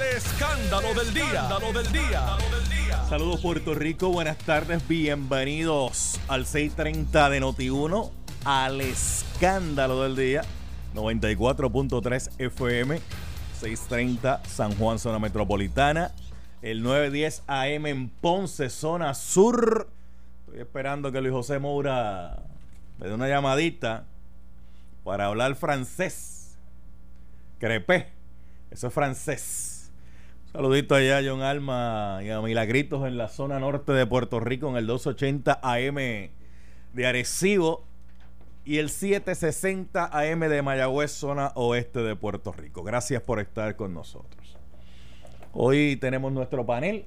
Escándalo del día. Del día. Saludos Puerto Rico, buenas tardes, bienvenidos al 630 de Noti1, al escándalo del día, 94.3 FM, 630 San Juan, zona metropolitana, el 910 AM en Ponce, zona sur. Estoy esperando que Luis José Moura me dé una llamadita para hablar francés. Crepé, eso es francés. Saludito allá a John Alma y a Milagritos en la zona norte de Puerto Rico en el 280 AM de Arecibo y el 760 AM de Mayagüez, zona oeste de Puerto Rico. Gracias por estar con nosotros. Hoy tenemos nuestro panel.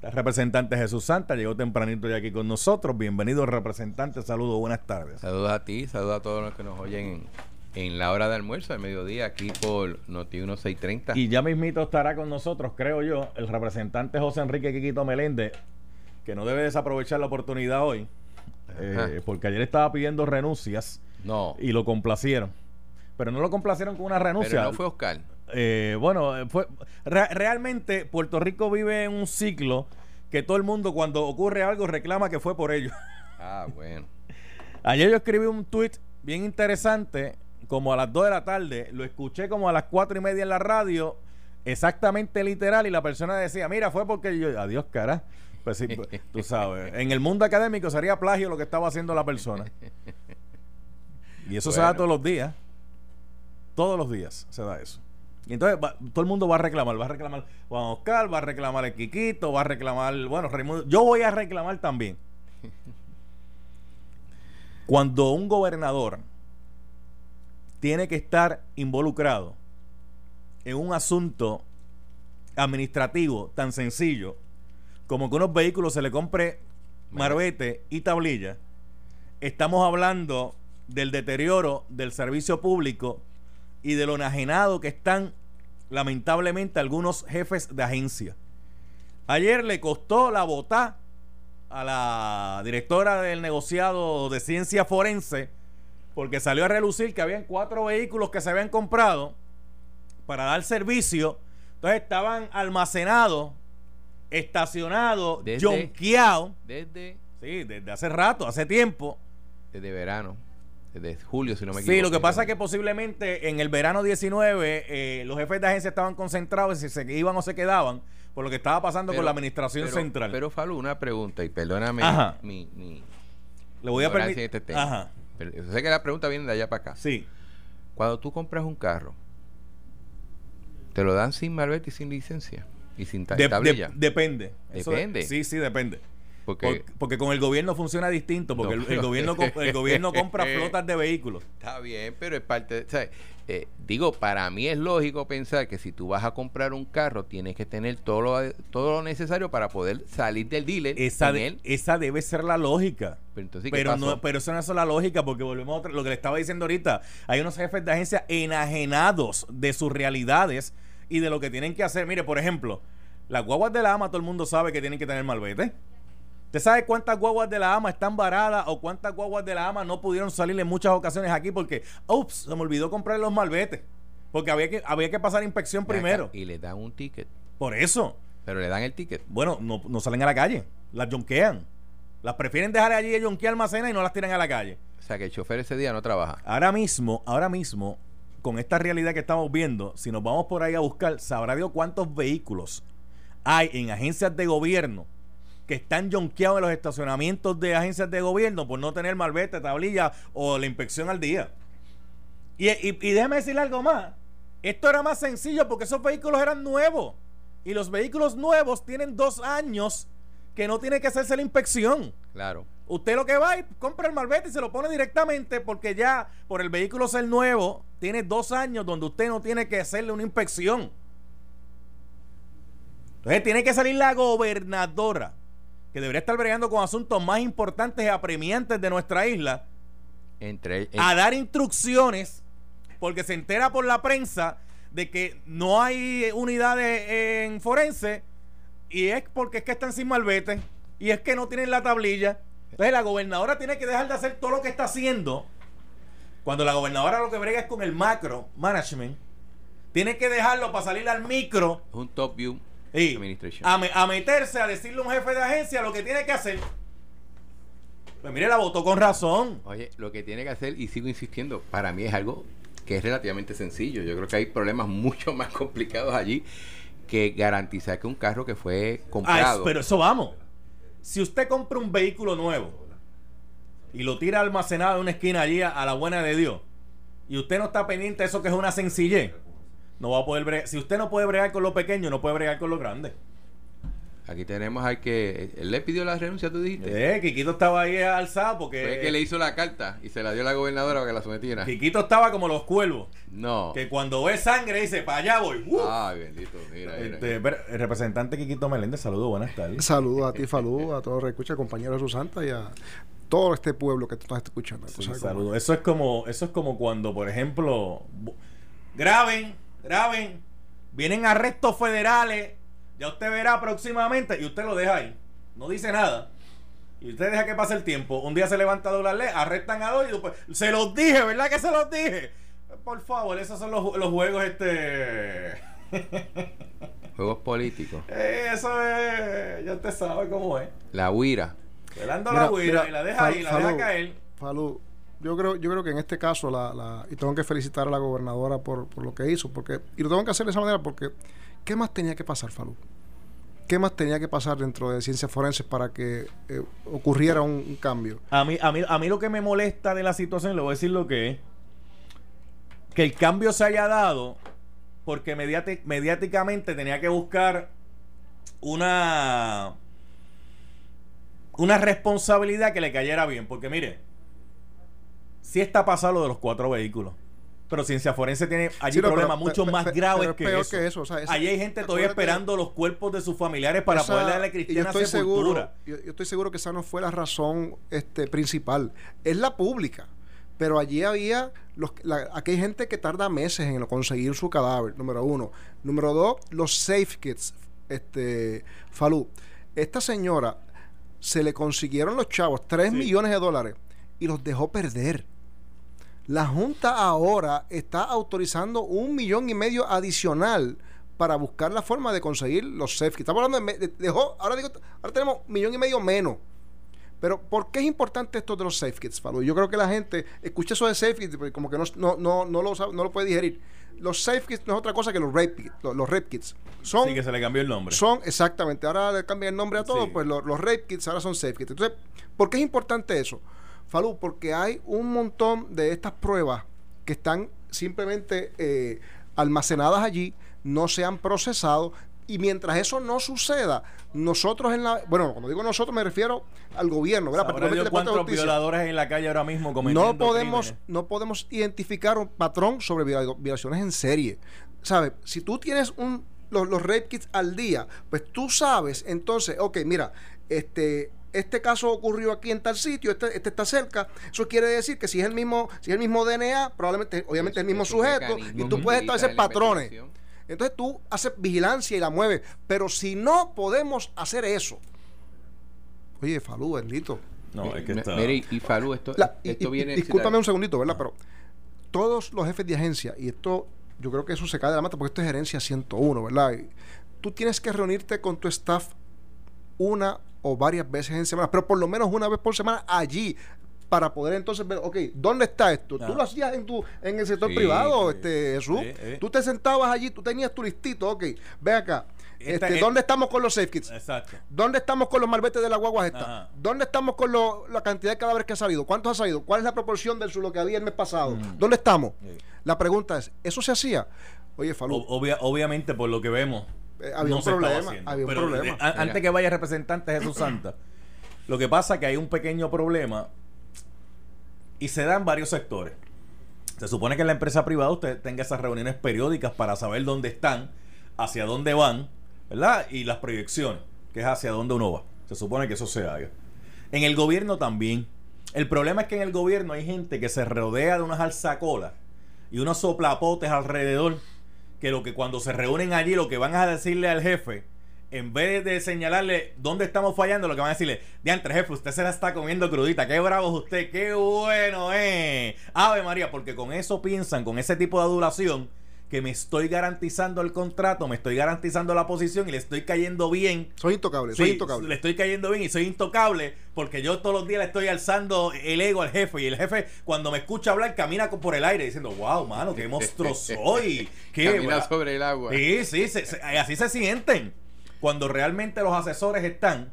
El representante Jesús Santa llegó tempranito ya aquí con nosotros. Bienvenido representante, saludos, buenas tardes. Saludos a ti, saludos a todos los que nos oyen en la hora de almuerzo, al mediodía, aquí por Noti 1630. Y ya mismito estará con nosotros, creo yo, el representante José Enrique Quiquito Meléndez, que no debe desaprovechar la oportunidad hoy, eh, porque ayer estaba pidiendo renuncias no. y lo complacieron. Pero no lo complacieron con una renuncia. Pero no fue Oscar. Eh, bueno, fue, realmente Puerto Rico vive en un ciclo que todo el mundo cuando ocurre algo reclama que fue por ellos. Ah, bueno. Ayer yo escribí un tweet bien interesante como a las 2 de la tarde, lo escuché como a las 4 y media en la radio, exactamente literal, y la persona decía, mira, fue porque yo, adiós, cara. Pues sí, pues, tú sabes, en el mundo académico sería plagio lo que estaba haciendo la persona. Y eso se da todos los días. Todos los días se da eso. Y entonces todo el mundo va a reclamar, va a reclamar Juan Oscar, va a reclamar el Quiquito, va a reclamar, bueno, Raimundo, yo voy a reclamar también. Cuando un gobernador tiene que estar involucrado en un asunto administrativo tan sencillo como que unos vehículos se le compre marbete y tablilla, estamos hablando del deterioro del servicio público y de lo enajenado que están lamentablemente algunos jefes de agencia. Ayer le costó la botá a la directora del negociado de ciencia forense porque salió a relucir que habían cuatro vehículos que se habían comprado para dar servicio. Entonces estaban almacenados, estacionados, jonqueados. Desde. Sí, desde hace rato, hace tiempo. Desde verano. Desde julio, si no me equivoco. Sí, lo que pasa es que posiblemente en el verano 19 eh, los jefes de agencia estaban concentrados si se iban o se quedaban por lo que estaba pasando con la administración central. Pero, Falú, una pregunta, y perdóname mi, mi, Le voy a permitir. Este Ajá sé que la pregunta viene de allá para acá. Sí. Cuando tú compras un carro, ¿te lo dan sin marbete y sin licencia? Y sin tablilla. depende. Depende. sí, sí, depende. Porque, porque, con el gobierno funciona distinto, porque el, gobierno el gobierno compra flotas de vehículos. Está bien, pero es parte de... Eh, digo, para mí es lógico pensar que si tú vas a comprar un carro, tienes que tener todo lo, todo lo necesario para poder salir del dealer. Esa, esa debe ser la lógica. Pero, entonces, pero, no, pero eso no es la lógica, porque volvemos a lo que le estaba diciendo ahorita. Hay unos jefes de agencia enajenados de sus realidades y de lo que tienen que hacer. Mire, por ejemplo, las guaguas de la ama, todo el mundo sabe que tienen que tener malvete. ¿Usted sabe cuántas guaguas de la AMA están varadas o cuántas guaguas de la AMA no pudieron salir en muchas ocasiones aquí porque, ups, se me olvidó comprar los malbetes? Porque había que, había que pasar inspección primero. y le dan un ticket. Por eso. Pero le dan el ticket. Bueno, no, no salen a la calle. Las jonquean. Las prefieren dejar allí jonquear almacena y no las tiran a la calle. O sea que el chofer ese día no trabaja. Ahora mismo, ahora mismo, con esta realidad que estamos viendo, si nos vamos por ahí a buscar, sabrá Dios cuántos vehículos hay en agencias de gobierno que están jonqueados en los estacionamientos de agencias de gobierno por no tener malvete, tablilla o la inspección al día. Y, y, déjame decirle algo más. Esto era más sencillo porque esos vehículos eran nuevos. Y los vehículos nuevos tienen dos años que no tiene que hacerse la inspección. Claro. Usted lo que va y compra el malvete y se lo pone directamente porque ya por el vehículo ser nuevo tiene dos años donde usted no tiene que hacerle una inspección. Entonces tiene que salir la gobernadora que debería estar bregando con asuntos más importantes y apremiantes de nuestra isla, Entre, a dar instrucciones, porque se entera por la prensa de que no hay unidades en forense, y es porque es que están sin malvete, y es que no tienen la tablilla. Entonces la gobernadora tiene que dejar de hacer todo lo que está haciendo, cuando la gobernadora lo que brega es con el macro management. Tiene que dejarlo para salir al micro Es un top view y administration. a, me- a meterse a decirle a un jefe de agencia lo que tiene que hacer. Pues mire, la votó con razón. Oye, lo que tiene que hacer, y sigo insistiendo, para mí es algo que es relativamente sencillo. Yo creo que hay problemas mucho más complicados allí que garantizar que un carro que fue Ah, comprado. pero eso vamos. Si usted compra un vehículo nuevo y lo tira almacenado en una esquina allí a, a la buena de Dios, y usted no está pendiente de eso que es una sencillez, no va a poder bregar. Si usted no puede bregar con lo pequeño, no puede bregar con lo grande. Aquí tenemos al que. Él le pidió la renuncia, tú dijiste. Eh, Quiquito estaba ahí alzado porque Fue que le hizo la carta y se la dio a la gobernadora para que la sometiera. Quiquito estaba como los cuervos, No. que cuando ve sangre dice, para allá voy. ¡Uh! Ay, bendito. Mira, mira. Este, pero, el representante Quiquito Meléndez, saludos, buenas tardes. Saludos a ti, Falú, a todos los que escuchan, compañeros de su santa y a todo este pueblo que tú estás escuchando. Sí, saludos. Eso es como, eso es como cuando, por ejemplo, graben, graben, vienen arrestos federales, ya usted verá próximamente y usted lo deja ahí. No dice nada. Y usted deja que pase el tiempo. Un día se levanta a doblarle, arrestan a dos y después, se los dije, ¿verdad que se los dije? Por favor, esos son los, los juegos este Juegos políticos. Eh, eso es, ya usted sabe cómo es. La huira. Velando la huira y la deja Fal- ahí, la deja caer. Falú, yo creo, yo creo que en este caso, la, y tengo que felicitar a la gobernadora por, por lo que hizo, porque, y lo tengo que hacer de esa manera porque, ¿qué más tenía que pasar, Falú? ¿Qué más tenía que pasar dentro de ciencias forenses para que eh, ocurriera un, cambio? A mí, a, mí, a mí lo que me molesta de la situación, le voy a decir lo que es, que el cambio se haya dado porque mediáticamente tenía que buscar una una responsabilidad que le cayera bien, porque mire, sí está pasando lo de los cuatro vehículos, pero Ciencia Forense tiene allí Sí, no, problemas pero- mucho más pe- graves pero que, peor eso. que eso, o sea, esa- allí hay gente todavía esperando los cuerpos de sus familiares para Esa- poder darle y yo cristiana estoy seguro, yo, yo estoy seguro que esa no fue la razón este, principal. Es la pública. Pero allí había los, la- aquí hay gente que tarda meses en conseguir su cadáver, número uno. Número dos, los safe kits, este, Falú. Esta señora se le consiguieron los chavos 3 Sí. millones de dólares y los dejó perder. La Junta ahora está autorizando un millón y medio adicional para buscar la forma de conseguir los safe kits. Estamos hablando de, de- dejó, ahora digo, ahora tenemos un millón y medio menos. Pero ¿por qué es importante esto de los safe kits, Falú? Yo creo que la gente escucha eso de safe kits porque como que no, no, no, no lo, no lo puede digerir. Los safe kits no es otra cosa que los rape kits. Los, los rape kits. Son, Sí, que se le cambió el nombre. son exactamente, ahora le cambian el nombre a todo, Sí. pues los, los rape kits ahora son safe kits. Entonces, ¿por qué es importante eso? Falú, porque hay un montón de estas pruebas que están simplemente eh, almacenadas allí, no se han procesado. Y mientras eso no suceda, nosotros en la. Bueno, cuando digo nosotros me refiero al gobierno, ¿verdad? Particularmente cuántos violadores en la calle ahora mismo cometiendo No podemos, crímenes. no podemos identificar un patrón sobre viola- violaciones en serie. ¿Sabes? Si tú tienes un, los, los rape kits al día, pues tú sabes, entonces, ok, mira, este, este caso ocurrió aquí en tal sitio, este, este está cerca. Eso quiere decir que si es el mismo, si es el mismo DNA, probablemente, obviamente es el mismo sujeto, y tú puedes establecer patrones. Entonces tú haces vigilancia y la mueves. Pero si no podemos hacer eso, oye, Falú, bendito. No, es que está... Mire, y, y Falú, esto, La- y- esto y- viene. discúlpame un segundito, ¿verdad? Pero todos los jefes de agencia, y esto, yo creo que eso se cae de la mata porque esto es gerencia 101, ¿verdad? Y tú tienes que reunirte con tu staff una o varias veces en semana, pero por lo menos una vez por semana allí para poder entonces ver, ok, ¿dónde está esto? Tú Ah. lo hacías en tu en el sector Sí, privado, sí. este Jesús. Sí. Tú te sentabas allí, tú tenías tu listito, ok, ve acá. Esta- Este, ¿Dónde estamos con los safe kits? Exacto. ¿Dónde estamos con los malbetes de la guagua esta? Ajá. ¿Dónde estamos con lo- la cantidad de cadáveres que ha salido? ¿Cuántos ha salido? ¿Cuál es la proporción de lo que había el mes pasado? Mm. ¿Dónde estamos? La pregunta es, ¿eso se hacía? Oye, Falú, obvia- obviamente, por lo que vemos, había no un problema. haciendo. Había un Pero, problema. eh, a- antes que vaya representante Jesús Santa, lo que pasa es que hay un pequeño problema y se da en varios sectores. Se supone que en la empresa privada usted tenga esas reuniones periódicas para saber dónde están, hacia dónde van, ¿verdad? Y las proyecciones, que es hacia dónde uno va. Se supone que eso se haga. En el gobierno también. El problema es que en el gobierno hay gente que se rodea de unas alzacolas y unos soplapotes alrededor que lo que cuando se reúnen allí lo que van a decirle al jefe en vez de señalarle dónde estamos fallando, lo que van a decirle, diantre jefe, usted se la está comiendo crudita, qué bravo es usted, qué bueno, eh. Ave María, porque con eso piensan, con ese tipo de adulación, que me estoy garantizando el contrato, me estoy garantizando la posición y le estoy cayendo bien. Soy intocable, soy Sí, intocable. Le estoy cayendo bien y soy intocable porque yo todos los días le estoy alzando el ego al jefe y el jefe cuando me escucha hablar camina por el aire diciendo, wow, mano, qué monstruo soy. Qué Camina bra- sobre el agua. Sí, sí, se- se- así se sienten. Cuando realmente los asesores están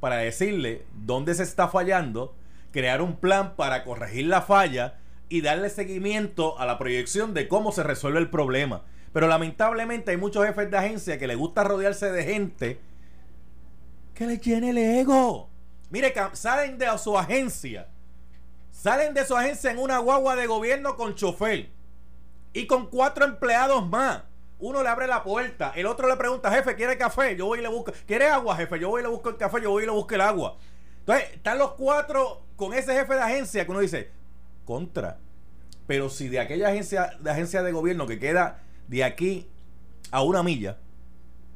para decirle dónde se está fallando, crear un plan para corregir la falla y darle seguimiento a la proyección de cómo se resuelve el problema. Pero lamentablemente hay muchos jefes de agencia que les gusta rodearse de gente que les llene el ego. Mire, salen de su agencia, salen de su agencia en una guagua de gobierno con chofer y con cuatro empleados más. Uno le abre la puerta, el otro le pregunta, jefe, ¿quiere café? Yo voy y le busco. ¿Quiere agua, jefe? Yo voy y le busco el café, yo voy y le busco el agua. Entonces, están los cuatro con ese jefe de agencia que uno dice, contra. Pero si de aquella agencia de agencia de gobierno que queda de aquí a una milla,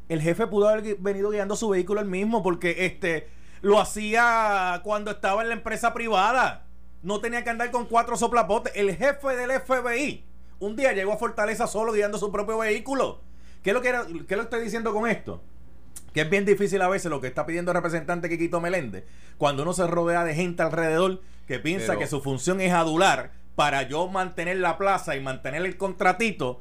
el jefe pudo haber venido guiando su vehículo él mismo porque este lo hacía cuando estaba en la empresa privada. No tenía que andar con cuatro soplapotes. El jefe del FBI un día llegó a Fortaleza solo guiando su propio vehículo. ¿Qué es lo que, era- qué lo estoy diciendo con esto? Que es bien difícil a veces lo que está pidiendo el representante Quiquito Meléndez, cuando uno se rodea de gente alrededor que piensa Pero- que su función es adular para yo mantener la plaza y mantener el contratito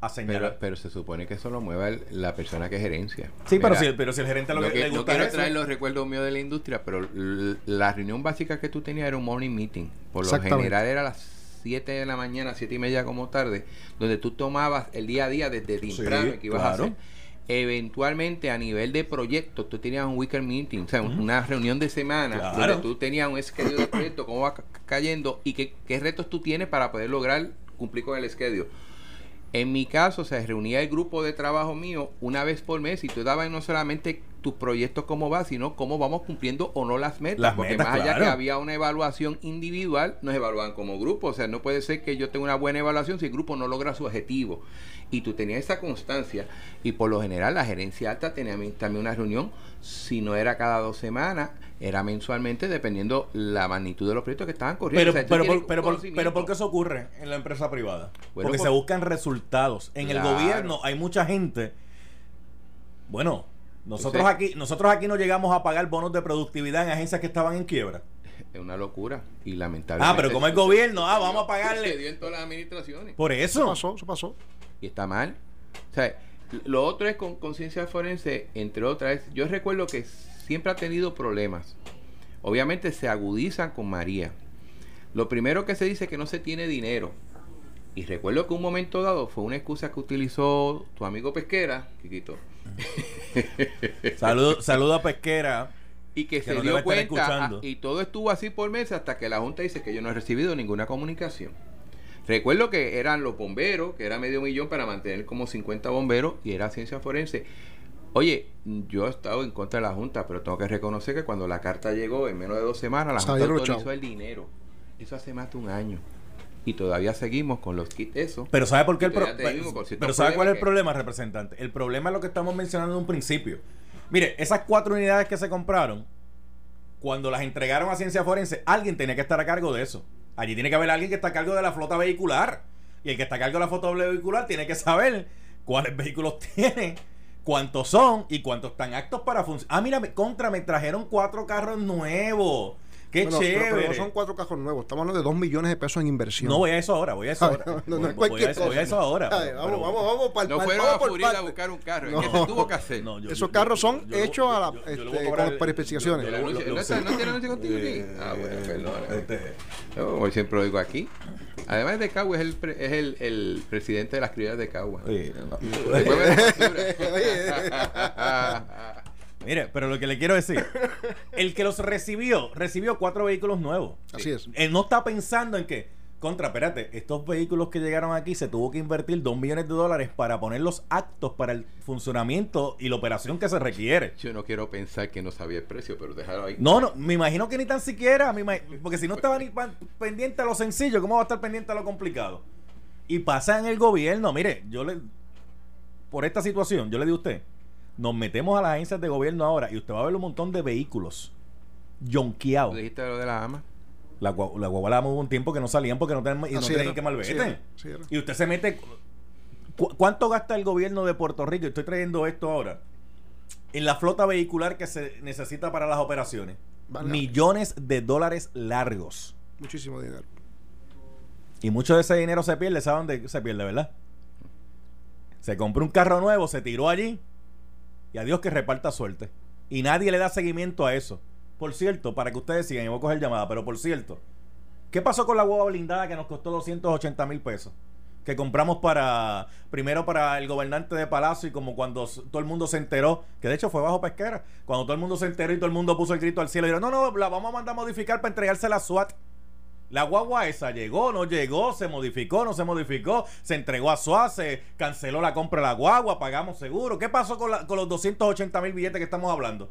a señalar. Pero, pero se supone que eso lo mueva el- la persona que gerencia. sí, pero si, pero si el gerente lo no, que le gusta quiero es eso. traer los recuerdos míos de la industria, pero la reunión básica que tú tenías era un morning meeting. Por lo general era a las 7 de la mañana, 7 y media como tarde, donde tú tomabas el día a día desde temprano Sí, que ibas claro. a hacer. Eventualmente a nivel de proyectos tú tenías un weekend meeting, o sea, una reunión de semana Claro. donde tú tenías un schedule de proyecto, cómo va ca- cayendo y qué, qué retos tú tienes para poder lograr cumplir con el schedule. En mi caso, se reunía el grupo de trabajo mío una vez por mes y tú dabas no solamente tus proyectos cómo va, sino cómo vamos cumpliendo o no las metas. Las porque metas, más allá claro. que había una evaluación individual, nos evaluaban como grupo. O sea, no puede ser que yo tenga una buena evaluación si el grupo no logra su objetivo. Y tú tenías esa constancia. Y por lo general, la gerencia alta tenía también una reunión, si no era cada dos semanas, era mensualmente, dependiendo la magnitud de los proyectos que estaban corriendo. Pero, O sea, pero, por, pero, por, pero ¿por qué eso ocurre en la empresa privada? Bueno, Porque por- se buscan resultados. En el gobierno hay mucha gente. Bueno, nosotros Entonces- aquí, nosotros aquí no llegamos a pagar bonos de productividad en agencias que estaban en quiebra. Es una locura. Y lamentablemente. Ah, pero como el gobierno, ah, vamos a pagarle. Se dio en todas las administraciones. Por Eso eso. pasó, eso pasó. Y está mal. O sea, lo otro es con conciencia forense, entre otras, yo recuerdo que siempre ha tenido problemas. Obviamente se agudizan con María. Lo primero que se dice es que no se tiene dinero. Y recuerdo que un momento dado fue una excusa que utilizó tu amigo Pesquera, Quiquito, Saludo, saludo a Pesquera. y que, Que se nos dio cuenta ah, y todo estuvo así por meses hasta que la Junta dice que yo no he recibido ninguna comunicación. Recuerdo que eran los bomberos, que era medio millón para mantener como 50 bomberos y era ciencia forense. Oye, yo he estado en contra de la Junta, pero tengo que reconocer que cuando la carta llegó en menos de dos semanas, la Junta autorizó el dinero. Eso hace más de un año. Y todavía seguimos con los kits eso. Pero ¿sabe por qué el Y todavía pro- tenemos con ciertos Pero ¿sabe cuál es el problema, representante? El problema es lo que estamos mencionando en un principio. Mire, esas cuatro unidades que se compraron, cuando las entregaron a Ciencia Forense, alguien tenía que estar a cargo de eso. Allí tiene que haber alguien que está a cargo de la flota vehicular. Y el que está a cargo de la flota vehicular tiene que saber cuáles vehículos tiene, cuántos son y cuántos están aptos para funcionar. Ah, mira, contra, me trajeron cuatro carros nuevos. Qué Bueno, chévere. Pero, no son cuatro cajos nuevos. Estamos hablando de dos millones de pesos en inversión. No voy a eso ahora, voy a eso ahora. no, no, no Voy- a eso, voy a cosa. eso ahora. Ay, pero- vamos, vamos, vamos, pa'l- No fueron vamos a por Florida a buscar un carro, No. es que se tuvo que hacer. No, yo- Esos yo- carros son yo- yo- hechos a la- este, con especificaciones. ¿No tiene anuncio contigo aquí? Eh, Ah, bueno, perdona. este, Yo hoy siempre lo digo aquí. Además de Cagua es el, pre- es el, el presidente de las criadas de Cagua. oye, Mire, pero lo que le quiero decir, el que los recibió, recibió cuatro vehículos nuevos. Así es. Él no está pensando en que, contra, espérate, estos vehículos que llegaron aquí se tuvo que invertir dos millones de dólares para ponerlos aptos para el funcionamiento y la operación que se requiere. Yo no quiero pensar que no sabía el precio, pero déjalo ahí. No, no, me imagino que ni tan siquiera, me porque si no estaba ni pendiente a lo sencillo, ¿cómo va a estar pendiente a lo complicado? Y pasa en el gobierno, mire, yo le, por esta situación, yo le digo a usted, nos metemos a las agencias de gobierno ahora y usted va a ver un montón de vehículos yonqueados. ¿Tú dijiste lo de la ama? La, gua- la guagua la hubo un tiempo que no salían porque no tenían, y no Así tenían que malvete. Y usted se mete ¿Cu- ¿Cuánto gasta el gobierno de Puerto Rico? Estoy trayendo esto ahora. En la flota vehicular que se necesita para las operaciones. Vale. Millones de dólares largos. Muchísimo dinero. Y mucho de ese dinero se pierde, ¿saben dónde se pierde, verdad? Se compró un carro nuevo, se tiró allí y a Dios que reparta suerte. Y nadie le da seguimiento a eso. Por cierto, para que ustedes sigan, y voy a coger llamada, pero por cierto, ¿qué pasó con la hueva blindada que nos costó 280 mil pesos? Que compramos para, primero para el gobernante de Palacio y como cuando todo el mundo se enteró, que de hecho fue bajo pesquera, cuando todo el mundo se enteró y todo el mundo puso el grito al cielo y dijeron, no, no, la vamos a mandar a modificar para entregársela a SWAT. La guagua esa llegó, no llegó, se modificó, no se modificó, se entregó a SWAT, se canceló la compra de la guagua, pagamos seguro. ¿Qué pasó con, la- con los 280 mil billetes que estamos hablando?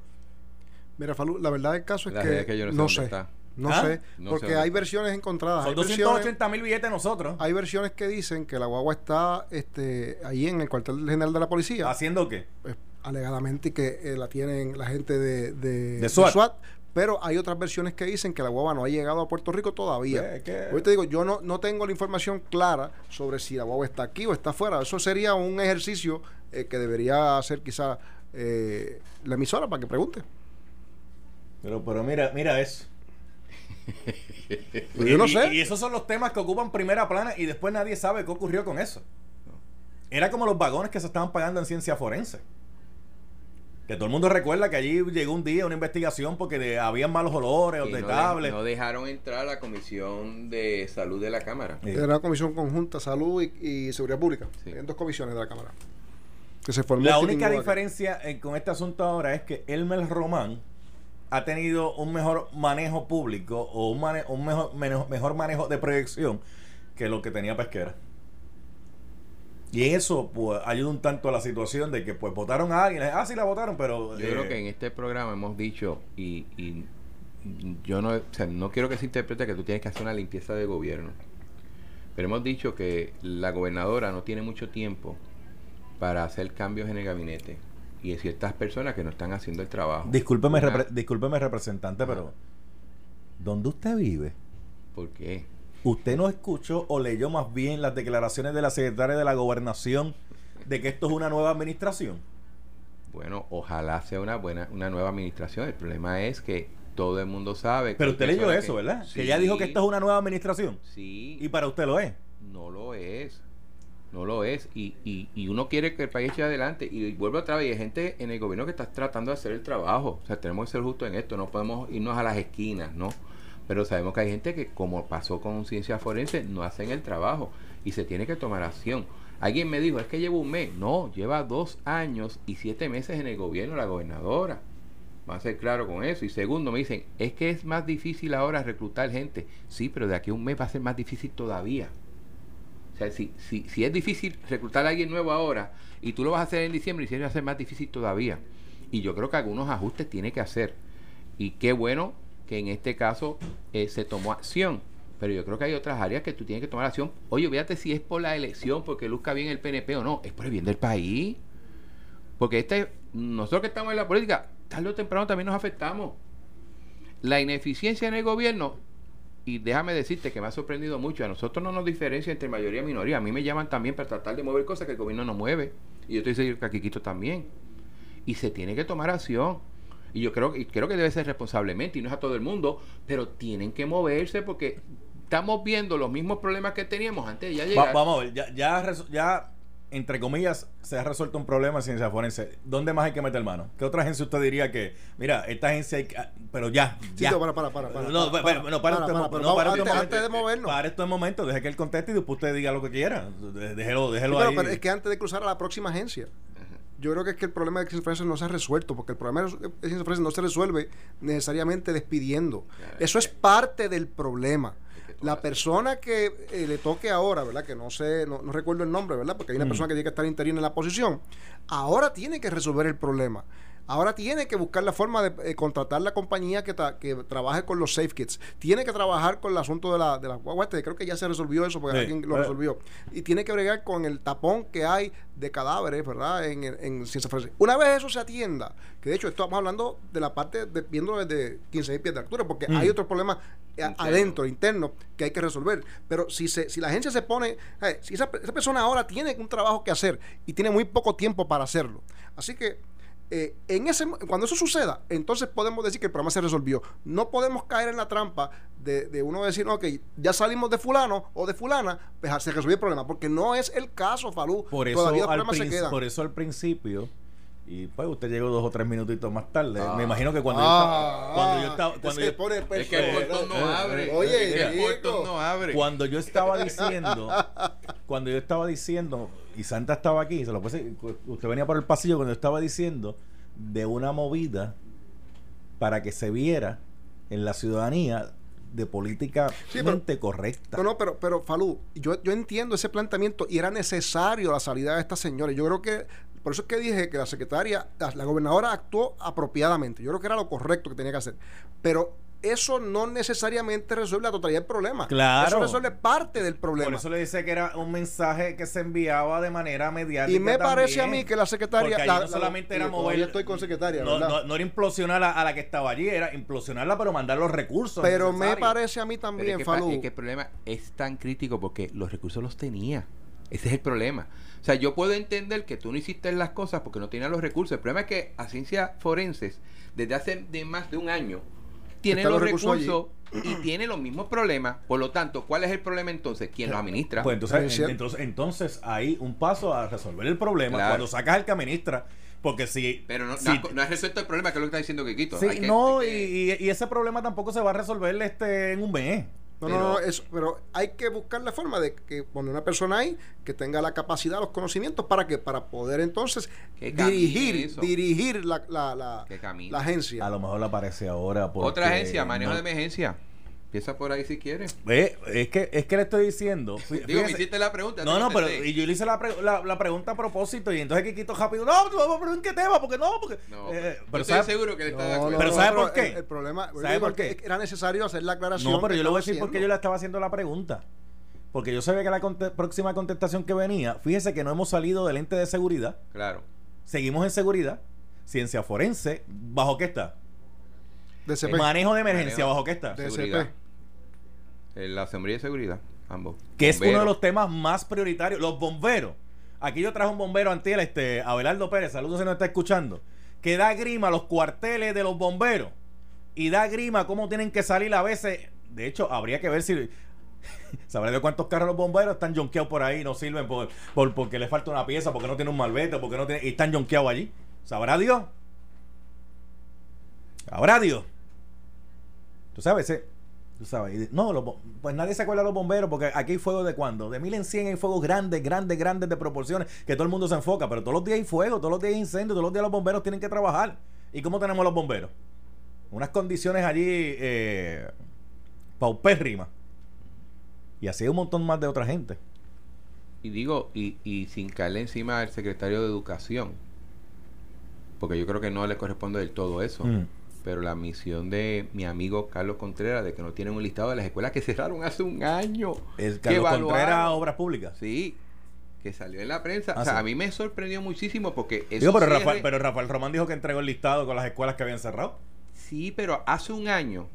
Mira, Falú, la verdad del caso es La que, es que yo no sé no ¿Ah? sé, No sé porque hay versiones encontradas. Son hay, versiones, 280 mil billetes nosotros. hay versiones que dicen que la guagua está este, ahí en el cuartel general de la policía, ¿Haciendo qué? pues, alegadamente, y que eh, la tienen la gente de, de, De SWAT. Pero hay otras versiones que dicen que la guagua no ha llegado a Puerto Rico todavía. Que- Hoy te digo, yo no, no tengo la información clara sobre si la guagua está aquí o está afuera. Eso sería un ejercicio eh, que debería hacer quizá eh, la emisora para que pregunte. Pero, pero mira, mira eso. Pues yo no Y- sé. Y, esos son los temas que ocupan primera plana y después nadie sabe qué ocurrió con eso. Era como los vagones que se estaban pagando en ciencia forense. Que todo el mundo recuerda que allí llegó un día una investigación porque de, habían malos olores o no, no dejaron entrar a la Comisión de Salud de la Cámara. Sí. Era una comisión conjunta, salud y, y seguridad pública. Sí. En dos comisiones de la Cámara. Que se formó La aquí única diferencia eh, con este asunto ahora es que Elmer Román ha tenido un mejor manejo público o un, mane- un mejor, meno- mejor manejo de proyección que lo que tenía Pesquera. Y eso pues ayuda un tanto a la situación de que pues votaron a alguien. Ah, sí la votaron, pero... Yo eh, creo que en este programa hemos dicho, y, y yo no, o sea, no quiero que se interprete que tú tienes que hacer una limpieza de gobierno, pero hemos dicho que la gobernadora no tiene mucho tiempo para hacer cambios en el gabinete y hay ciertas personas que no están haciendo el trabajo. Discúlpeme, repre- discúlpeme representante, pero... ¿Dónde usted vive? ¿Por qué? ¿Usted no escuchó o leyó más bien las declaraciones de la secretaria de la gobernación de que esto es una nueva administración? Bueno, ojalá sea una buena, una nueva administración. El problema es que todo el mundo sabe. Pero usted leyó eso, que- ¿verdad? Sí, Que ella dijo que esto es una nueva administración. Sí. Y para usted lo es. No lo es. No lo es. Y, y, y uno quiere que el país eche adelante. Y vuelvo otra vez. Hay gente en el gobierno que está tratando de hacer el trabajo. O sea, tenemos que ser justos en esto. No podemos irnos a las esquinas, ¿no? Pero sabemos que hay gente que, como pasó con ciencia forense, no hacen el trabajo. Y se tiene que tomar acción. Alguien me dijo, es que lleva un mes. No, lleva dos años y siete meses en el gobierno la gobernadora. Va a ser claro con eso. Y segundo, me dicen, es que es más difícil ahora reclutar gente. Sí, pero de aquí a un mes va a ser más difícil todavía. O sea, si, si, si es difícil reclutar a alguien nuevo ahora y tú lo vas a hacer en diciembre, diciembre va a ser más difícil todavía. Y yo creo que algunos ajustes tiene que hacer. Y qué bueno que en este caso eh, se tomó acción. Pero yo creo que hay otras áreas que tú tienes que tomar acción. Oye, fíjate si es por la elección, porque luzca bien el PNP o no. Es por el bien del país. Porque este, nosotros que estamos en la política, tarde o temprano también nos afectamos. La ineficiencia en el gobierno, y déjame decirte que me ha sorprendido mucho, a nosotros no nos diferencia entre mayoría y minoría. A mí me llaman también para tratar de mover cosas que el gobierno no mueve. Y yo estoy seguro que a Quiquito también. Y se tiene que tomar acción. Y yo creo, y creo que debe ser responsablemente, y no es a todo el mundo, pero tienen que moverse porque estamos viendo los mismos problemas que teníamos antes de ya Va- llegar. vamos a ver, ya, ya, entre comillas, se ha resuelto un problema en ciencia forense. ¿Dónde más hay que meter mano? ¿Qué otra agencia usted diría que, mira, esta agencia hay que... ah, Pero ya, ya. Tito, para, para, para, para, no, para, para, para, no, para, para, usted, para, no, no, para vamos, usted un antes- de movernos. Para esto un momento, deje que él conteste y después usted diga lo que quiera. De- Déjelo, Sí, déjelo pero, ahí. pero es que antes de cruzar a la próxima agencia, yo creo que es que el problema de Ciencia Forense no se ha resuelto, porque el problema de Ciencia Forense no se resuelve necesariamente despidiendo. Claro, Eso es parte del problema. La persona que eh, le toque ahora, ¿verdad? Que no sé, no, no recuerdo el nombre, ¿verdad? Porque hay una Mm. persona que tiene que estar interina en la posición. Ahora tiene que resolver el problema. Ahora tiene que buscar la forma de eh, contratar la compañía que, tra- que trabaje con los safe kits. Tiene que trabajar con el asunto de la, de la este, Creo que ya se resolvió eso porque Sí. alguien lo Eh. resolvió. Y tiene que bregar con el tapón que hay de cadáveres, ¿verdad? En, en, en ciencia forense. Una vez eso se atienda, que de hecho estamos hablando de la parte de, viendo desde 15 pies de altura, porque Mm. hay otros problemas eh, adentro, interno, que hay que resolver. Pero si, se, si la agencia se pone, eh, si esa, esa persona ahora tiene un trabajo que hacer y tiene muy poco tiempo para hacerlo. Así que eh, en ese, cuando eso suceda, entonces podemos decir que el problema se resolvió. No podemos caer en la trampa de, de uno decir, ok, ya salimos de fulano o de fulana, pues se resolvió el problema, porque no es el caso, Falú. Por eso, Todavía los al problemas se quedan. por eso al principio, y pues usted llegó dos o tres minutitos más tarde. Me imagino que cuando, Ah, yo estaba, cuando yo estaba, es cuando que yo- pone Es que el persona. portón no abre. oye, el no abre. cuando yo estaba diciendo, cuando yo estaba diciendo, y Santa estaba aquí, se lo puse, usted venía por el pasillo cuando estaba diciendo de una movida para que se viera en la ciudadanía de políticamente correcta. No, no, pero, pero Falú, yo, yo entiendo ese planteamiento y era necesario la salida de esta señora. Yo creo que, por eso es que dije que la secretaria, la, la gobernadora actuó apropiadamente. Yo creo que era lo correcto que tenía que hacer. Pero eso no necesariamente resuelve la totalidad del problema. Claro. Eso resuelve parte del problema. Por eso le dice que era un mensaje que se enviaba de manera mediática. y me parece a mí que la secretaria. Porque la- no la- solamente era mover. estoy con secretaria, no, ¿verdad? no, no era implosionar a, a la que estaba allí, era implosionarla, pero mandar los recursos. pero me parece a mí también, es, que, Falú. es que el problema es tan crítico porque los recursos los tenía. Ese es el problema. O sea, yo puedo entender que tú no hiciste las cosas porque no tenías los recursos. El problema es que a ciencias forenses, desde hace de más de un año, tiene los los recursos, recursos y tiene los mismos problemas. Por lo tanto, ¿cuál es el problema entonces? ¿Quién lo administra? Pues entonces, entonces, entonces hay un paso a resolver el problema Claro. cuando sacas al que administra. Porque si. Pero no, si- no, ha- no has resuelto el problema, que es lo que está diciendo Kikito. sí, Hay que- no, hay y, que- y- y ese problema tampoco se va a resolver este en un mes. No, Pero- no, no, eso, pero hay que buscar la forma de que poner una persona ahí que tenga la capacidad, los conocimientos para que para poder entonces dirigir, eso. dirigir la, la, la, la agencia. A lo mejor le aparece ahora. Otra agencia, manejo no- de emergencia. Empieza por ahí si quieres. Eh, es, que, es que le estoy diciendo. Digo, me hiciste la pregunta. No, no, pero y yo le hice la, pre- la, la pregunta a propósito y entonces Kikito rápido, no, no, pero ¿en qué tema? Porque no, porque... No, eh, pero estoy ¿sabe- seguro que él está de No, acuerdo. no, Pero ¿sabe por qué? El, el problema ¿Sabe digo, por qué? Era necesario hacer la aclaración. No, pero yo le voy a decir por qué yo le estaba haciendo la pregunta. Porque yo sabía que la conte- próxima contestación que venía, fíjese que no hemos salido del ente de seguridad, Claro. seguimos en seguridad, ciencia forense, ¿bajo qué está? DCP. Manejo de emergencia, Manejo. ¿bajo qué está? De- Seguridad. La sombría de seguridad, ambos. Que es uno de los temas más prioritarios. Los bomberos. Aquí yo traje un bombero antiel, este, Abelardo Pérez, saludos si nos está escuchando, que da grima a los cuarteles de los bomberos. Y da grima cómo tienen que salir a veces. De hecho, habría que ver si. Sabrá de cuántos carros los bomberos están jonqueados por ahí, no sirven por, por- porque le falta una pieza, porque no tiene un malvete, porque no tiene. Y están jonqueados allí. ¿Sabrá Dios? ¿Sabrá Dios? Tú sabes, ese- Tú sabes, y- no, pues nadie se acuerda de los bomberos porque aquí hay fuego de cuándo. De mil en cien hay fuegos grandes, grandes, grandes de proporciones que todo el mundo se enfoca, pero todos los días hay fuego, todos los días hay incendio, todos los días los bomberos tienen que trabajar. ¿Y cómo tenemos los bomberos? Unas condiciones allí eh, paupérrimas. Y así hay un montón más de otra gente. Y digo, y, y sin caerle encima al secretario de Educación, porque yo creo que no le corresponde del todo eso, Mm. Pero la misión de mi amigo Carlos Contreras de que no tienen un listado de las escuelas que cerraron hace un año. El que Carlos evaluaron. Contreras, Obras Públicas. Sí, que salió en la prensa. Ah, o sea, sí. a mí me sorprendió muchísimo porque eso Digo, pero, cierre- Rafael, pero Rafael Román dijo que entregó el listado con las escuelas que habían cerrado. Sí, pero hace un año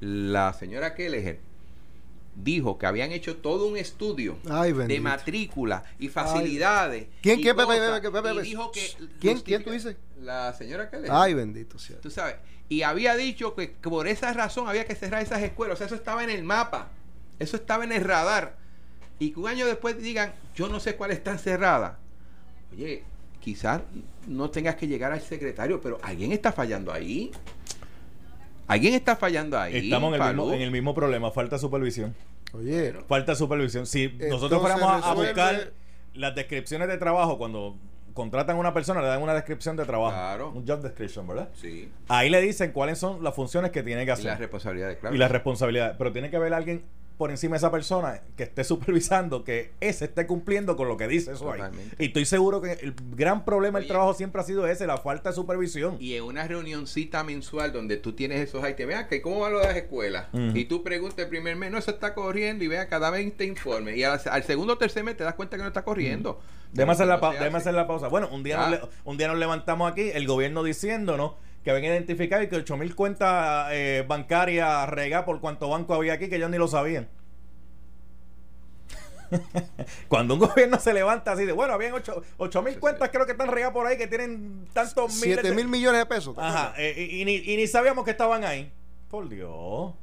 la señora Kelleher dijo que habían hecho todo un estudio Ay, de matrícula y facilidades. ¿Quién, y quién, cosas, y Pepe? dijo que ¿Quién, tú dices? La señora Kelleher. Ay, bendito sea. Tú sabes. Y había dicho que, que por esa razón había que cerrar esas escuelas. O sea, eso estaba en el mapa. Eso estaba en el radar. Y que un año después digan, yo no sé cuáles están cerradas. Oye, quizás no tengas que llegar al secretario, pero alguien está fallando ahí. Alguien está fallando ahí. Estamos en el, mismo, en el mismo problema, falta supervisión. Oye, Falta supervisión. Si nosotros fuéramos a, buscar las descripciones de trabajo, cuando contratan a una persona, le dan una descripción de trabajo. Claro. Un job description, ¿verdad? Sí. Ahí le dicen cuáles son las funciones que tiene que Y hacer. las responsabilidades, claro. y las responsabilidades. Pero tiene que haber alguien por encima de esa persona que esté supervisando que ese esté cumpliendo con lo que dice eso ahí. Y estoy seguro que el gran problema del Oye. trabajo siempre ha sido ese, la falta de supervisión. Y en una reunioncita mensual donde tú tienes esos ítems, vean que cómo van lo de las escuelas. Ujú. Y tú preguntas el primer mes, no, eso está corriendo y vean cada 20 informes. Y al, al segundo o tercer mes te das cuenta que no está corriendo. Déjame hacer, la No hace. hacer la pausa. Bueno, un día, Ah. nos un día nos levantamos aquí, el gobierno diciéndonos que habían identificado y que 8 mil cuentas eh, bancarias regadas por cuánto banco había aquí que ellos ni lo sabían. Cuando un gobierno se levanta así de, bueno, habían 8 mil cuentas creo que están regadas por ahí que tienen tantos miles 7 de- mil millones de pesos. ¿te Ajá, eh, y, y ni, y ni sabíamos que estaban ahí. Por Dios.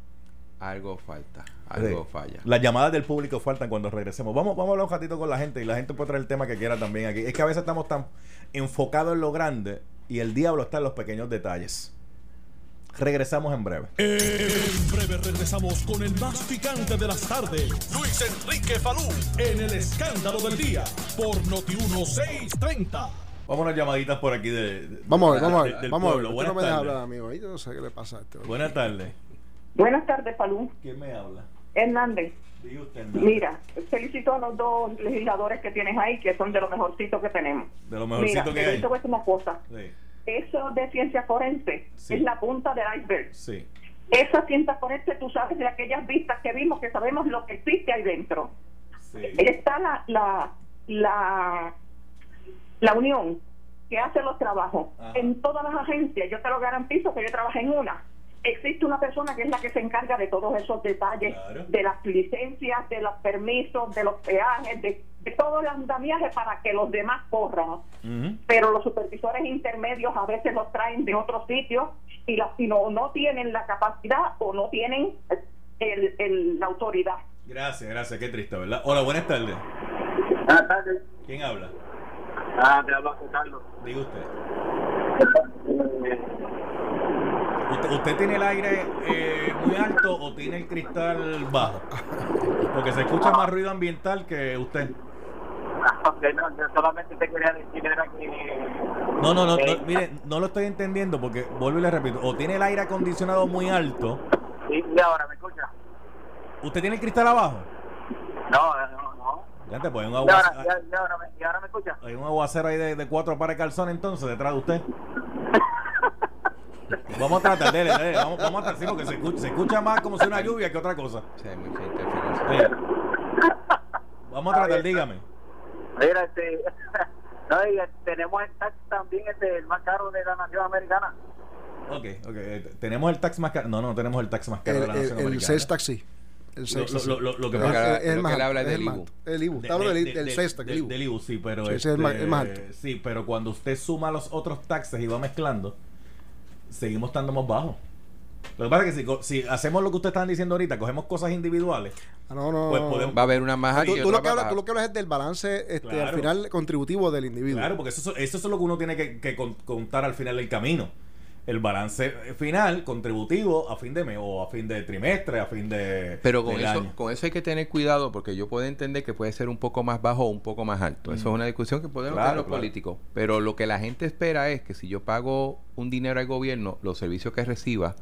Algo falta, algo Sí. falla. Las llamadas del público faltan cuando regresemos. Vamos, vamos a hablar un ratito con la gente y la gente puede traer el tema que quiera también aquí. Es que a veces estamos tan enfocados en lo grande y el diablo está en los pequeños detalles. Regresamos en breve. En breve regresamos con el más picante de las tardes. Luis Enrique Falú en el escándalo del día por Noti 1630. Vamos a unas llamaditas por aquí de, de- Vamos a ver, vamos a de- ver. del Vamos pueblo. Buenas no me deja tardes. hablar, amigo. Ahí yo no sé qué le pasa a este. hombre. Buenas tardes. Buenas tardes, Falú. ¿Quién me habla? Hernández, mira, felicito a los dos legisladores que tienes ahí, que son de los mejorcitos que tenemos. De lo mejorcito mira, que hay. te una cosa. Sí, Eso de ciencia forense Sí. es la punta del iceberg. sí. Esa ciencia forense, tú sabes de aquellas vistas que vimos, que sabemos lo que existe ahí dentro. sí. Está la, la, la, la unión que hace los trabajos. Ajá. En todas las agencias, yo te lo garantizo que yo trabajé en una. Existe una persona que es la que se encarga de todos esos detalles, Claro. de las licencias, de los permisos, de los peajes, de, de todo el andamiaje para que los demás corran. Pero los supervisores intermedios a veces los traen de otros sitios y, la, y no, no tienen la capacidad o no tienen el, el- la autoridad. Gracias, gracias. Qué triste, ¿verdad? Hola, buenas tardes. Buenas tardes. ¿Quién habla? Ah, te hablo José Carlos. Diga usted. ¿Usted, usted tiene el aire eh, muy alto o tiene el cristal bajo? Porque se escucha más ruido ambiental que usted. no, yo solamente te quería decir era que No, no, no, no, Eh, mire, no lo estoy entendiendo porque, vuelvo y le repito, o tiene el aire acondicionado muy alto, sí, y ahora me escucha. ¿usted tiene el cristal abajo? No, no, no. Ya te pone un Y ahora, aguacero, ya, ya ahora, me, y ahora me escucha. hay un aguacero ahí de, de cuatro pares de calzones entonces detrás de usted. Vamos a tratar, dele, dele, vamos, vamos a tratar, sí, porque se escucha, se escucha más como si una lluvia que otra cosa. Sea, hay mucha interferencia. Sí. Vamos a tratar, dígame. Mira, este, no, y eh, tenemos el tax también, este, el más caro de la nación americana. Ok, ok. eh, ¿Tenemos el tax más caro? No, no tenemos el tax más caro El, de la el, nación el americana. sales sí. El Lo- sales lo- tax, lo- sí. lo- lo que pasa- es- el más que habla es del el IBU. El IBU. Te hablo de- del, sales tax, el IBU. del IBU, sí, pero Sí, es el más- este, el más alto. Sí, pero cuando usted suma los otros taxes y va mezclando, seguimos estando más bajos. Lo que pasa es que si, co- si hacemos lo que ustedes están diciendo ahorita, cogemos cosas individuales, Ah, no, no, Pues podemos- Va a haber una más alta Tú, lo que hablas, baja. tú lo que hablas es del balance este, Claro. al final contributivo del individuo. claro, porque eso, eso es lo que uno tiene que, que con- contar al final del camino. El balance final contributivo a fin de mes o a fin de trimestre, a fin de Pero con eso, año. con eso hay que tener cuidado porque yo puedo entender que puede ser un poco más bajo o un poco más alto. Eso es una discusión que podemos. Claro, tener los claro. políticos. Pero lo que la gente espera es que si yo pago un dinero al gobierno, los servicios que reciba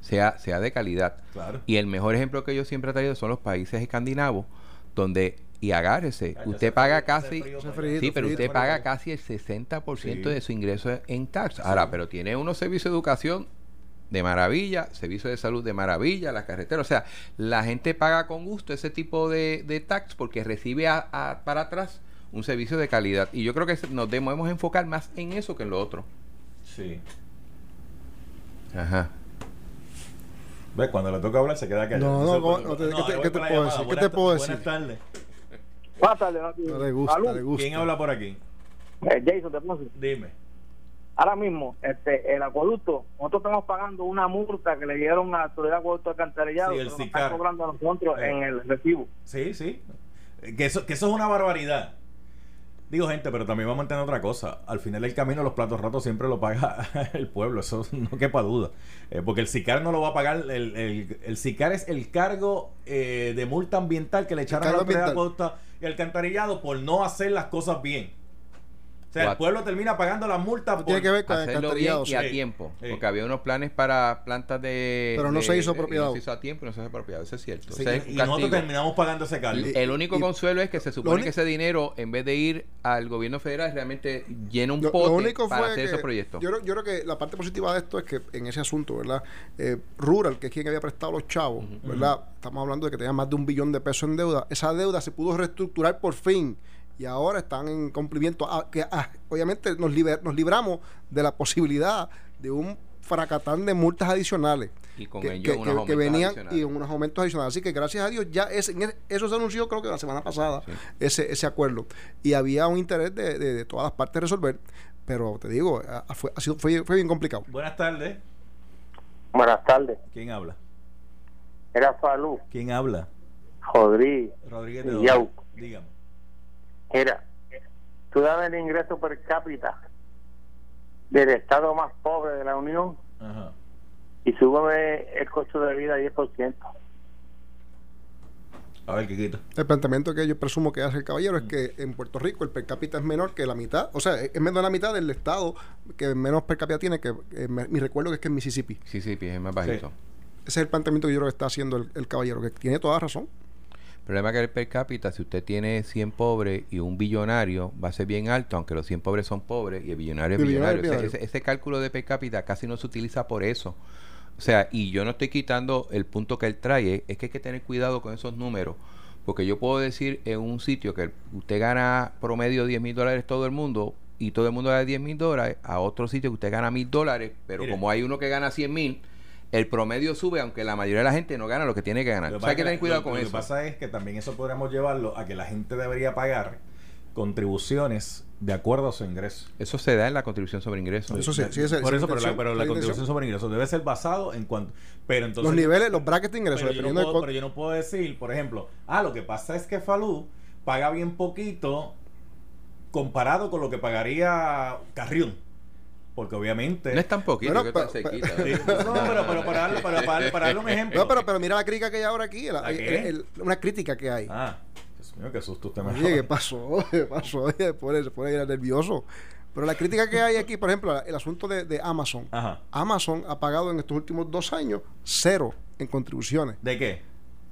sea, sea de calidad. Claro. Y el mejor ejemplo que yo siempre he traído son los países escandinavos, donde, y agárrese, Ay, usted paga frío, casi... frío frío. Sí, pero usted paga casi el 60% Sí. de su ingreso en tax. Ahora, pero tiene unos servicios de educación de maravilla, servicios de salud de maravilla, las carreteras. O sea, la gente paga con gusto ese tipo de, de tax porque recibe a- a- para atrás un servicio de calidad. Y yo creo que nos debemos enfocar más en eso que en lo otro. Sí. Ajá. Ve, cuando le toca hablar se queda callado. No, no, no, te- ¿qué te- qué puedo llamada. decir? ¿Qué te puedo decir? Buenas tardes. Nati. No le gusta, Salud. le gusta. ¿Quién habla por aquí? Eh, Jason, te pongo. Dime. Ahora mismo, este, el acueducto, nosotros estamos pagando una multa que le dieron a la autoridad de acueducto alcantarillado, Sí, el pero nos están cobrando a nosotros Eh. en el recibo. Sí, sí. Que eso, que eso es una barbaridad. Digo, gente, pero también vamos a entender otra cosa. Al final del camino, los platos rotos siempre lo paga el pueblo. Eso no quepa duda. Eh, porque el SICAR no lo va a pagar. El, el, el SICAR es el cargo eh, de multa ambiental que le echaron a la autoridad de y alcantarillado por no hacer las cosas bien. O sea, el pueblo termina pagando las multas por... Tiene que ver con el Hacerlo bien y a sí. tiempo. Sí. Porque había unos planes para plantas de... Pero no de- se hizo apropiado. No se hizo a tiempo y no se hizo apropiado. Eso es cierto. Sí, O sea, es un y nosotros terminamos pagando ese cargo. El único y- consuelo es que se supone que ese dinero, en vez de ir al gobierno federal, realmente llena un Lo, pote lo único para hacer esos proyectos. Yo, creo- yo creo que la parte positiva de esto es que en ese asunto, ¿verdad? Eh, Rural, que es quien había prestado los chavos, ¿verdad? Estamos hablando de que tenía más de un billón de pesos en deuda. Esa deuda se pudo reestructurar por fin y ahora están en cumplimiento. Ah, que, ah, obviamente nos, liber- nos libramos de la posibilidad de un fracatán de multas adicionales. Y con que, ello que- unos que- que aumentos venían adicionales. y unos aumentos adicionales. Así que gracias a Dios ya ese- en eso se anunció creo que la semana pasada, Sí. ese, ese acuerdo. Y había un interés de, de- de todas las partes resolver, pero te digo, a- a- fue, ha sido, fue, fue bien complicado. Buenas tardes. Buenas tardes. ¿Quién habla? Era Falú, ¿Quién habla? Rodríguez. Rodríguez de. Dígame. Era, tú dabas el ingreso per cápita del estado más pobre de la Unión Ajá. y súbeme el costo de vida 10%. A ver, Kikito. El planteamiento que yo presumo que hace el caballero es que en Puerto Rico el per cápita es menor que la mitad, o sea, es menos de la mitad del estado que menos per cápita tiene, que eh, me- mi recuerdo que es que es Mississippi. Sí, sí, es más bajito. Ese es el planteamiento que yo creo que está haciendo el, el caballero, que tiene toda razón. El problema es que el per cápita, si usted tiene 100 pobres y un billonario, va a ser bien alto, aunque los 100 pobres son pobres y el billonario es billonario billonario. es O sea, billonario. ese, ese cálculo de per cápita casi no se utiliza por eso. O sea, y yo no estoy quitando el punto que él trae, es que hay que tener cuidado con esos números. Porque yo puedo decir en un sitio que usted gana promedio 10 mil dólares todo el mundo y todo el mundo gana 10 mil dólares, a otro sitio que usted gana mil dólares, pero Mire. como hay uno que gana 100 mil, el promedio sube, aunque la mayoría de la gente no gana lo que tiene que ganar. Lo O sea, hay que pasa tener cuidado lo- con lo eso. que pasa es que también eso podríamos llevarlo a que la gente debería pagar contribuciones de acuerdo a su ingreso. Eso se da en la contribución sobre ingresos. Eso sí, sí, esa- Por eso, pero la, pero la contribución sobre ingresos debe ser basado en cuanto... Pero entonces... los niveles, los brackets de ingresos, pero, yo no dependiendo puedo, del pero yo no puedo decir, por ejemplo, ah, lo que pasa es que Falú paga bien poquito comparado con lo que pagaría Carrión. Porque obviamente... No es tan poquito Bueno, que pero- tan cerquita. Sí, no, pero, pero para, darle, para, para- para darle un ejemplo. No, pero, pero mira la crítica que hay ahora aquí, la- ¿La qué? el- el- una crítica que hay. Ah, Dios mío, qué susto usted me Oye, ¿qué pasó? ¿Qué pasó? Oye, pone- se pone ir nervioso. Pero la crítica que hay aquí, por ejemplo, el asunto de, de Amazon. Ajá. Amazon ha pagado en estos últimos dos años cero en contribuciones, ¿De qué?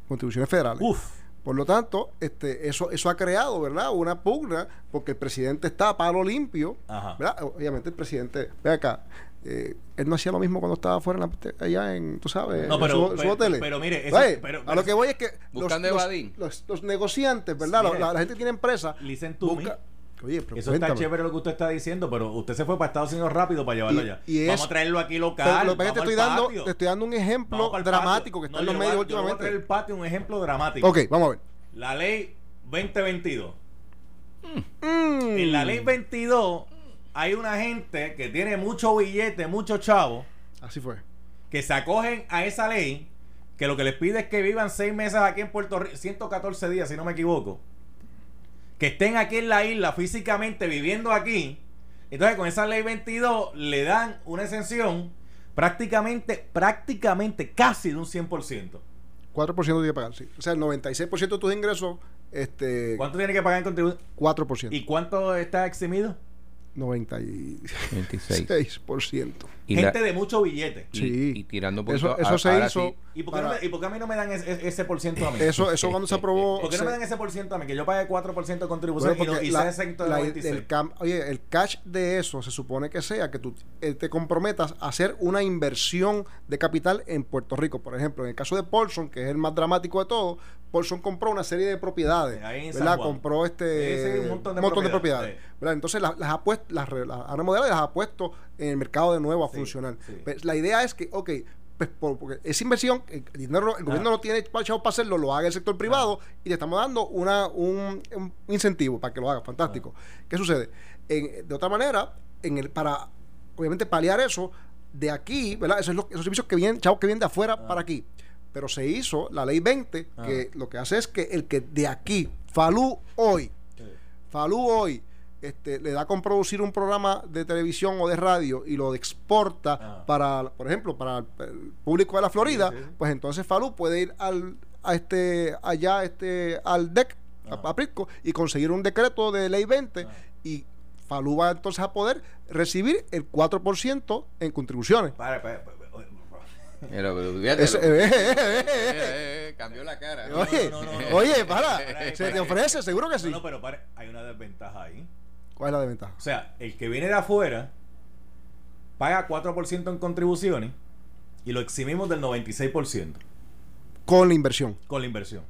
contribuciones federales. Uf. Por lo tanto, este, eso, eso ha creado, ¿verdad? Una pugna, porque el presidente está a palo limpio, Ajá. ¿verdad? Obviamente el presidente, ve acá, eh, él no hacía lo mismo cuando estaba fuera en la- allá en, tú sabes, No, en pero- su, su pero- mire, eso- Oye, pero- a lo que voy es que Buscando los, evadir. los, los negociantes, ¿verdad? Mire, la, la- la gente tiene empresa. listen to me. Oye, pero Eso cuéntame. está chévere lo que usted está diciendo, pero usted se fue para Estados Unidos rápido para llevarlo Y- allá. y vamos a traerlo aquí local. Pero lo que te vamos estoy, dando, te estoy dando un Vamos ejemplo dramático que está No, en los medios le voy a traer últimamente. el patio un ejemplo dramático. Ok, vamos a ver. La ley 2022. Mm. En la ley 22 hay una gente que tiene mucho billete, mucho chavo, Así fue. que se acogen a esa ley, que lo que les pide es que vivan seis meses aquí en Puerto Rico, 114 días, si no me equivoco. Que estén aquí en la isla físicamente viviendo aquí. Entonces, con esa ley 22 le dan una exención prácticamente, prácticamente casi de un 100%. 4% tiene que pagar, sí. O sea, el 96% de tus ingresos, este, ¿Cuánto tiene que pagar en contribución? 4%. ¿Y cuánto está eximido? 96%. 26. Y, Gente la- de mucho billete. y- Sí. y tirando un Eso, eso a- se hizo. sí, ¿Y por, qué no para- me- y por qué a mí no me dan ese, ese por ciento a mí? eso, eso cuando se aprobó. ¿Por qué no se- me dan ese por ciento a mí? Que yo pague 4% de contribución Bueno, y, no, porque y la- sea exento de la- 96. el cam- oye, el cash de eso se supone que sea que tú eh, te comprometas a hacer una inversión de capital en Puerto Rico. Por ejemplo, en el caso de Paulson, que es el más dramático de todo, Paulson compró una serie de propiedades. Ahí en San ¿verdad? Juan. Compró este Sí, sí, un montón de propiedades. propiedades, ¿verdad? Entonces las, las ha puesto, las, las ha remodelado y las ha puesto en el mercado de nuevo a Sí, funcionar. sí. Pues, la idea es que, ok, pues por- porque esa inversión, el, dinero, el gobierno Ah. no tiene chavos para hacerlo, lo haga el sector privado y le estamos dando una, un, un incentivo para que lo haga. Fantástico. ¿Qué sucede? En- de otra manera, en el, para obviamente paliar eso, de aquí, ¿verdad? Eso es lo- esos servicios que vienen, chavos que vienen de afuera para aquí. Pero se hizo la ley 20, Ah. que lo que hace es que el que de aquí, Falú hoy, Sí. Falú hoy este, le da con producir un programa de televisión o de radio y lo exporta Ah. para, por ejemplo, para el, el público de la Florida, Sí, sí, sí. pues entonces Falú puede ir al, a este, allá este, al DEC, a- Ah. a, Prisco, y conseguir un decreto de ley 20 Ah. y Falú va entonces a poder recibir el 4% en contribuciones. Para, para, para. Pero, Eso- eh, eh, eh, eh, eh, eh, cambió la cara. Oye, no, no, no. oye, para, Para, se te ofrece, seguro que sí. No, no, pero para, hay una desventaja ahí. ¿Cuál es la desventaja? O sea, el que viene de afuera paga 4% en contribuciones y lo eximimos del 96% Con la inversión. con la inversión.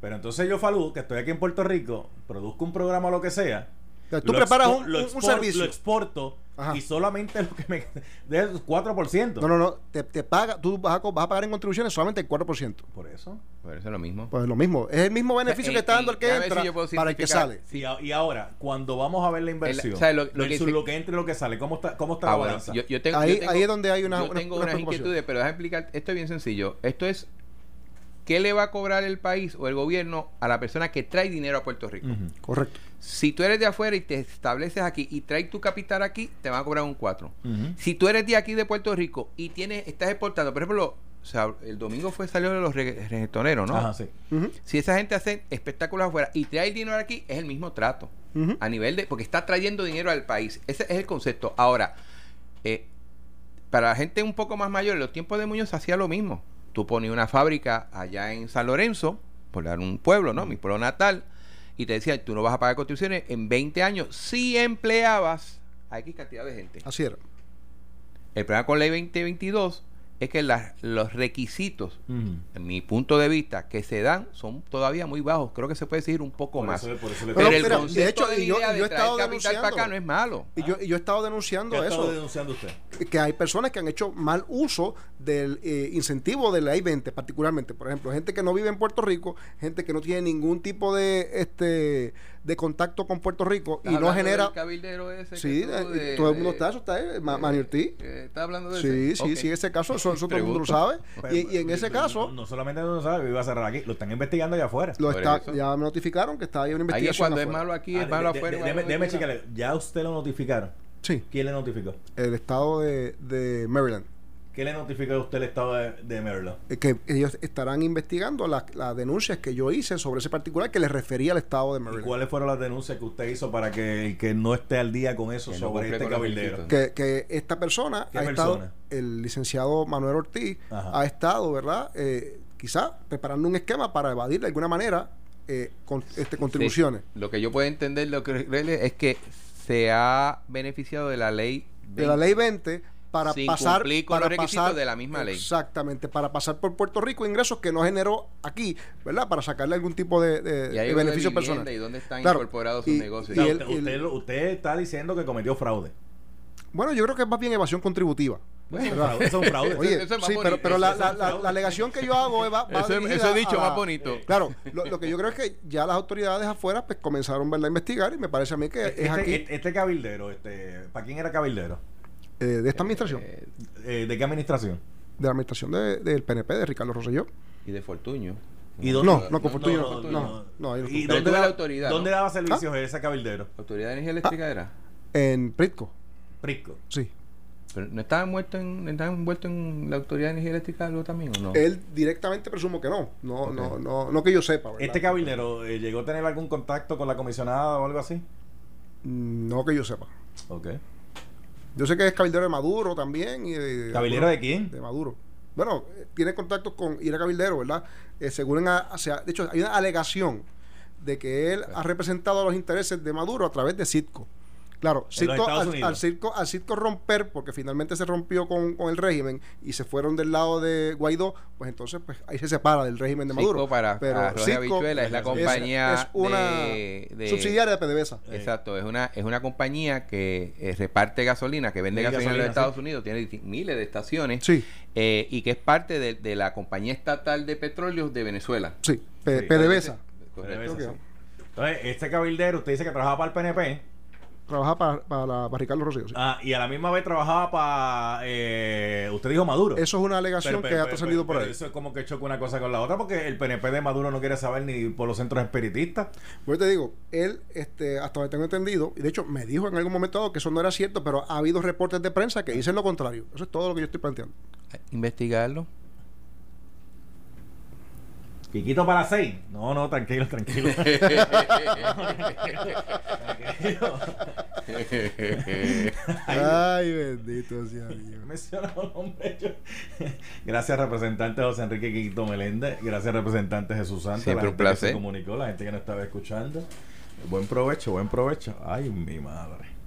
Pero entonces yo, Falú, que estoy aquí en Puerto Rico, produzco un programa o lo que sea, sea, tú lo preparas un- lo un- un expor- servicio. Lo exporto Ajá. y solamente lo que me de 4%. No, no, no. Te, te paga, tú vas a, vas a pagar en contribuciones solamente el 4%. Por eso. Por eso es lo mismo. Pues lo mismo. Es el mismo beneficio Eh, que está dando y el que ver entra si para el que sale. Y, a- y ahora, cuando vamos a ver la inversión, o sea, lo- lo que versus lo que entra y lo que sale, ¿cómo está, cómo está Ah, la bueno, balanza? yo, yo tengo, Ahí- yo tengo- ahí es donde hay una- yo una- tengo una unas inquietudes, pero déjame explicar. Esto es bien sencillo. Esto es qué le va a cobrar el país o el gobierno a la persona que trae dinero a Puerto Rico. Correcto. Si tú eres de afuera y te estableces aquí y traes tu capital aquí, te van a cobrar un 4. Ujú. Si tú eres de aquí de Puerto Rico y tienes estás exportando, por ejemplo, o sea, el domingo fue salió de los regga- reggaetoneros, ¿no? Ajá, sí. Si esa gente hace espectáculos afuera y trae el dinero aquí, es el mismo trato. A nivel de. Porque está trayendo dinero al país. Ese es el concepto. Ahora, eh, para la gente un poco más mayor, en los tiempos de Muñoz se hacía lo mismo. Tú ponías una fábrica allá en San Lorenzo, por dar un pueblo, ¿no? Mi pueblo natal, y te decían, tú no vas a pagar contribuciones en 20 años si empleabas a X cantidad de gente. Así era. El problema con ley 2022 es que las- los requisitos, en mi punto de vista, que se dan son todavía muy bajos. Creo que se puede exigir un poco Por más. eso- por eso le- Pero, Pero, el mira, de hecho, de, la yo- de yo he traer estado capital para acá denunciando. no es malo. Y yo, y yo he estado ¿Qué denunciando ha estado eso. denunciando usted? que hay personas que han hecho mal uso del eh, incentivo de la I-20, particularmente. Por ejemplo, gente que no vive en Puerto Rico, gente que no tiene ningún tipo de este de contacto con Puerto Rico y ¿Estás no genera. del cabildero ese Sí, eh, de- todo el mundo está, eso está, eh, Manny Ortiz. eh, ¿Está hablando de Sí, ese? sí, Ok. sí, ese caso, eso, eso todo el mundo lo sabe. Y, y en ese caso, No, no solamente no sabe, iba a cerrar aquí, lo están investigando allá afuera. lo está, ya me notificaron que está ahí una Ahí es investigación. cuando es afuera. malo aquí, Ah, es malo de- afuera. Déjeme checarle, ¿ya usted lo notificaron? Sí, ¿Quién le notificó? el estado de, de Maryland. ¿Qué le notificó a usted el estado de, de Maryland? eh, que ellos estarán investigando las, las denuncias que yo hice sobre ese particular que le refería al estado de ¿Y Maryland. cuáles fueron las denuncias que usted hizo para que que no esté al día con eso Que sobre este cabildero? que, que esta persona ¿Qué ha persona? estado, el licenciado Manuel Ortiz, Ajá. ha estado, ¿verdad? Eh, quizá preparando un esquema para evadir de alguna manera eh, con, este, contribuciones. Sí. Lo que yo puedo entender lo que es que se ha beneficiado de la ley De la ley 20 para Sin pasar cumplir con para los requisitos pasar de la misma ley. exactamente para pasar por Puerto Rico ingresos que no generó aquí verdad para sacarle algún tipo de, de- y ahí de beneficio personal y dónde están Claro, incorporados sus y- negocios. Y usted, el- usted- usted está diciendo que cometió fraude. bueno yo creo que es más bien evasión contributiva Eso es un fraude. Eso es un fraude. Oye, eso es más sí, pero, pero la, Eso la- la- la alegación que yo hago es va, va Eso, eso dicho a la- más bonito. Claro, lo, lo que yo creo es que ya las autoridades afuera pues comenzaron ¿verdad? a investigar y me parece a mí que Este, es aquí este- este cabildero, este, ¿para quién era cabildero? Eh, de esta administración, Eh, Eh, ¿De qué administración? de la administración de- del PNP, de Ricardo Rosselló. y de Fortuño. ¿Y No, no, con Fortuño no, no, no, ahí no ¿Y dónde, la autoridad, ¿Dónde ¿no? daba servicios ¿Ah? ese cabildero? ¿Autoridad de Energía Eléctrica Ah. era? En Pritco, Prisco. sí. ¿Pero ¿No estaba envuelto en, no estaba envuelto en la Autoridad de Energía Eléctrica algo también o no? Él directamente presumo que no, no, Ok. no, no, no que yo sepa. ¿verdad? ¿Este cabildero eh, llegó a tener algún contacto con la comisionada o algo así? No que yo sepa. Ok. Yo sé que es cabildero de Maduro también. Y de, ¿Cabildero de quién? De Maduro. Bueno, eh, tiene contactos con Ira Cabildero, ¿verdad? Eh, según, a- o sea, de hecho, hay una alegación de que él ha representado los intereses de Maduro a través de Citco. Claro, Citco, al, al Citco, al Citco romper, porque finalmente se rompió con, con el régimen y se fueron del lado de Guaidó, pues entonces pues ahí se separa del régimen de Maduro. Cisco para Pero Arroz Citco Habichuela es la compañía es una de, de- subsidiaria de PDVSA. Exacto, es una es una compañía que eh, reparte gasolina, que vende Sí, gasolina, en los gasolina, Estados sí. Unidos, tiene miles de estaciones Sí, eh, y que es parte de, de la compañía estatal de petróleos de Venezuela. sí, P- Sí. PDVSA. Correcto. PDVSA. Entonces, este cabildero, usted dice que trabajaba para el PNP. Trabaja para, para, la- para Ricardo Rosselló. sí. Ah, y a la misma vez trabajaba para. eh, usted dijo Maduro. Eso es una alegación Pero- que pero- ha pero- trascendido por pero ahí. Eso es como que choca una cosa con la otra, porque el PNP de Maduro no quiere saber ni por los centros espiritistas. Pues te digo, él, este, hasta donde tengo entendido, y de hecho me dijo en algún momento dado que eso no era cierto, pero ha habido reportes de prensa que dicen lo contrario. Eso es todo lo que yo estoy planteando. Investigarlo. Quiquito para las seis. No, no, tranquilo, tranquilo. Ay, bendito sea Dios. Mencionado los nombres. yo- Gracias, representante José Enrique Quiquito Meléndez. Gracias, representante Jesús Santos. Siempre la un gente que placer. se comunicó, la gente que nos estaba escuchando. Buen provecho, buen provecho. Ay, mi madre.